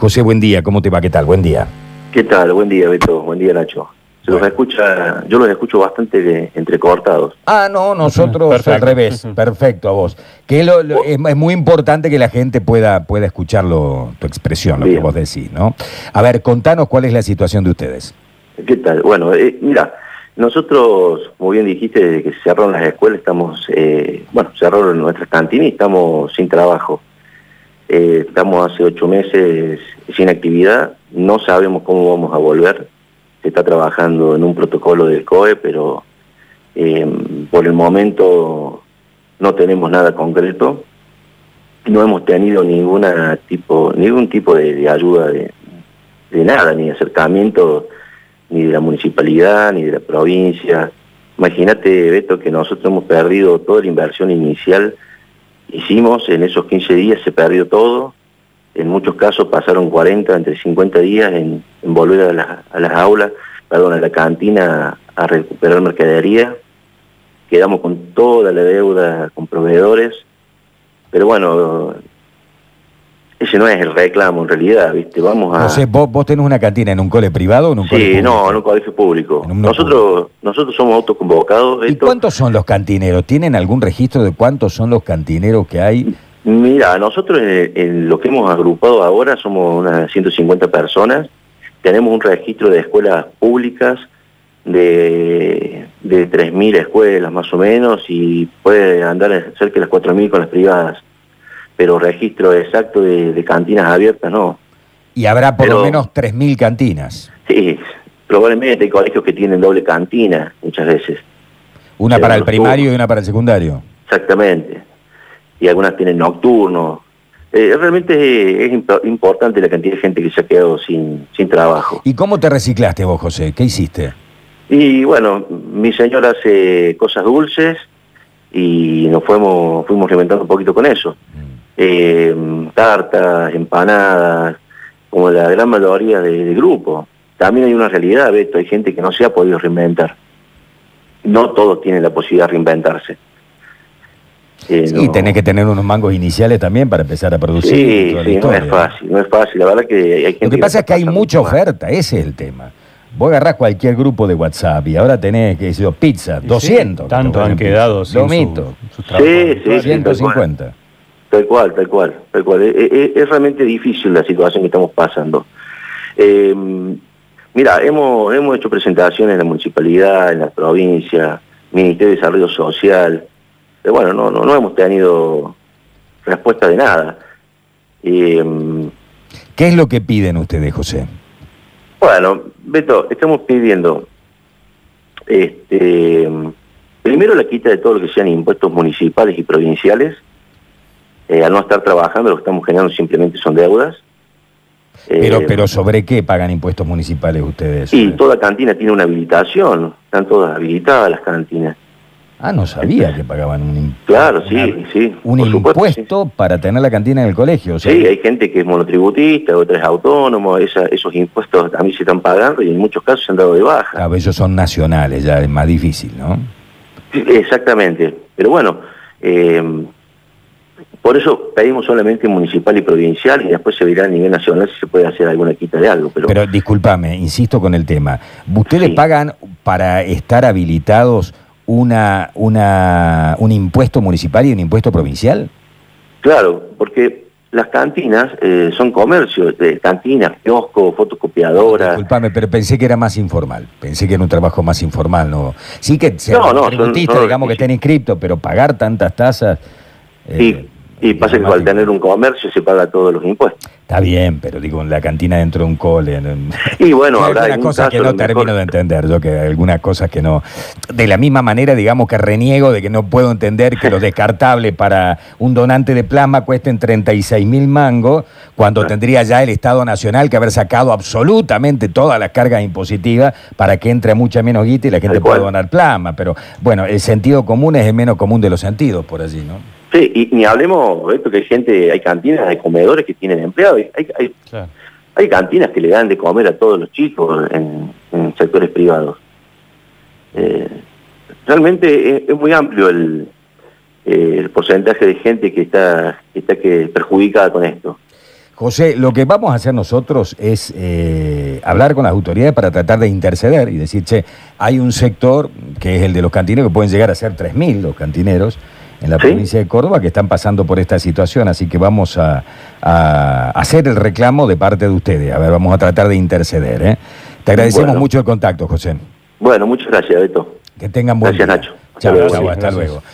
José, buen día, ¿cómo te va? ¿Qué tal? Buen día. ¿Qué tal? Buen día, Beto. Buen día, Nacho. Se los escucha, yo los escucho bastante de- entrecortados. Ah, no, nosotros Perfecto. al revés. Perfecto, a vos. Que lo- lo- es, es muy importante que la gente pueda, pueda escucharlo, tu expresión, lo que vos decís, ¿no? A ver, contanos cuál es la situación de ustedes. ¿Qué tal? Bueno, eh, mira, nosotros, como bien dijiste, desde que se cerraron las escuelas, estamos, eh, bueno, cerraron nuestras cantinas y estamos sin trabajo. Eh, estamos hace ocho meses sin actividad, no sabemos cómo vamos a volver. Se está trabajando en un protocolo del COE, pero eh, por el momento no tenemos nada concreto. No hemos tenido ninguna tipo, ningún tipo de, ayuda de, de nada, ni acercamiento ni de la municipalidad, ni de la provincia. Imagínate, Beto, que nosotros hemos perdido toda la inversión inicial. Hicimos en esos 15 días, se perdió todo. En muchos casos pasaron 40, entre 50 días en, volver a, a las aulas, perdón, a la cantina a recuperar mercadería. Quedamos con toda la deuda con proveedores. Pero bueno, ese no es el reclamo en realidad, ¿viste? Vamos a... José, ¿vos, vos tenés una cantina en un cole privado o en un cole Sí, público? no, en un colegio público. Un nosotros nosotros somos autoconvocados. ¿Y Esto- cuántos son los cantineros? ¿Tienen algún registro de cuántos son los cantineros que hay? Mira, nosotros en, en lo que hemos agrupado ahora somos unas 150 personas. Tenemos un registro de escuelas públicas de, de 3.000 escuelas más o menos y puede andar cerca de las 4.000 con las privadas. Pero registro exacto de, de cantinas abiertas no. Y habrá por lo menos 3.000 cantinas. Sí, probablemente hay colegios que tienen doble cantina muchas veces. Una para el primario turnos. y una para el secundario. Exactamente. Y algunas tienen nocturnos. Eh, realmente es, es impo- importante la cantidad de gente que se ha quedado sin, sin trabajo. ¿Y cómo te reciclaste vos, José? ¿Qué hiciste? Y bueno, mi señora hace cosas dulces y nos fuimos, fuimos reinventando un poquito con eso. Eh, tartas, empanadas, como la gran mayoría de, de grupo. También hay una realidad, Beto, hay gente que no se ha podido reinventar. No todos tienen la posibilidad de reinventarse. Eh, Sí, no- tenés que tener unos mangos iniciales también para empezar a producir. Sí, sí, no es fácil, no es fácil. La verdad que hay gente Lo que pasa es que hay mucha mal. oferta, ese es el tema. Vos agarrás cualquier grupo de WhatsApp y ahora tenés, qué sé yo, pizza, Y 200. sí, tanto que han quedado sin su- Lomito, sus trabajos Sí, sí, habituales. sí. 150. Tal cual, tal cual, tal cual. Es, es- es realmente difícil la situación que estamos pasando. Eh, mira, hemos, hemos hecho presentaciones en la municipalidad, en la provincia, Ministerio de Desarrollo Social, pero bueno, no, no, no hemos tenido respuesta de nada. Eh, ¿Qué es lo que piden ustedes, José? Bueno, Beto, estamos pidiendo este, primero la quita de todo lo que sean impuestos municipales y provinciales. Eh, al no estar trabajando, lo que estamos generando simplemente son deudas. Pero, Eh, pero ¿sobre qué pagan impuestos municipales ustedes? Y toda cantina tiene una habilitación, están todas habilitadas las cantinas. Ah, no sabía que pagaban un, im- Claro, sí, una- sí. un supuesto, impuesto para tener la cantina en el colegio. Sí, hay gente que es monotributista, otra es autónomo, esa- esos impuestos también se están pagando y en muchos casos se han dado de baja. claro, ellos son nacionales, ya es más difícil, ¿no? Sí, Exactamente. Pero bueno, eh, por eso pedimos solamente municipal y provincial y después se verá a nivel nacional si se puede hacer alguna quita de algo. Pero, Pero discúlpame, insisto con el tema. ¿Ustedes Sí. pagan para estar habilitados una, una, un impuesto municipal y un impuesto provincial? claro, porque las cantinas eh, son comercios, de cantinas, kioscos, fotocopiadoras. Disculpame, pero pensé que era más informal. Pensé que era un trabajo más informal, ¿no? Sí que sea No, no, son- tributista, son- digamos que estén inscriptos, pero pagar tantas tasas. eh, y pasa que al tener un comercio se paga todos los impuestos. Está bien, pero digo, en la cantina dentro de un cole. en- Y bueno, habrá algunas cosas que no lo mejor- termino de entender, yo que algunas cosas que no. De la misma manera, digamos que reniego de que no puedo entender que los descartables para un donante de plasma cuesten 36 mil mangos, cuando tendría ya el Estado Nacional que haber sacado absolutamente todas las cargas impositivas para que entre mucha menos guita y la gente pueda donar plasma. Pero bueno, el sentido común es el menos común de los sentidos por allí, ¿no? Sí, y ni hablemos de esto que hay gente, hay cantinas, hay comedores que tienen empleados, hay, hay, Claro. hay cantinas que le dan de comer a todos los chicos en, en sectores privados. Eh, realmente es, es muy amplio el, eh, el porcentaje de gente que está, que está que perjudicada con esto. José, lo que vamos a hacer nosotros es eh, hablar con las autoridades para tratar de interceder y decir, che, hay un sector que es el de los cantineros, que pueden llegar a ser 3.000 los cantineros en la ¿Sí? provincia de Córdoba, que están pasando por esta situación, así que vamos a, a hacer el reclamo de parte de ustedes. A ver, vamos a tratar de interceder. ¿eh? Te agradecemos Bueno. mucho el contacto, José. Bueno, muchas gracias, Beto. Que tengan buen Gracias, día. Nacho. Hasta Chao, luego. chao, hasta Gracias. luego.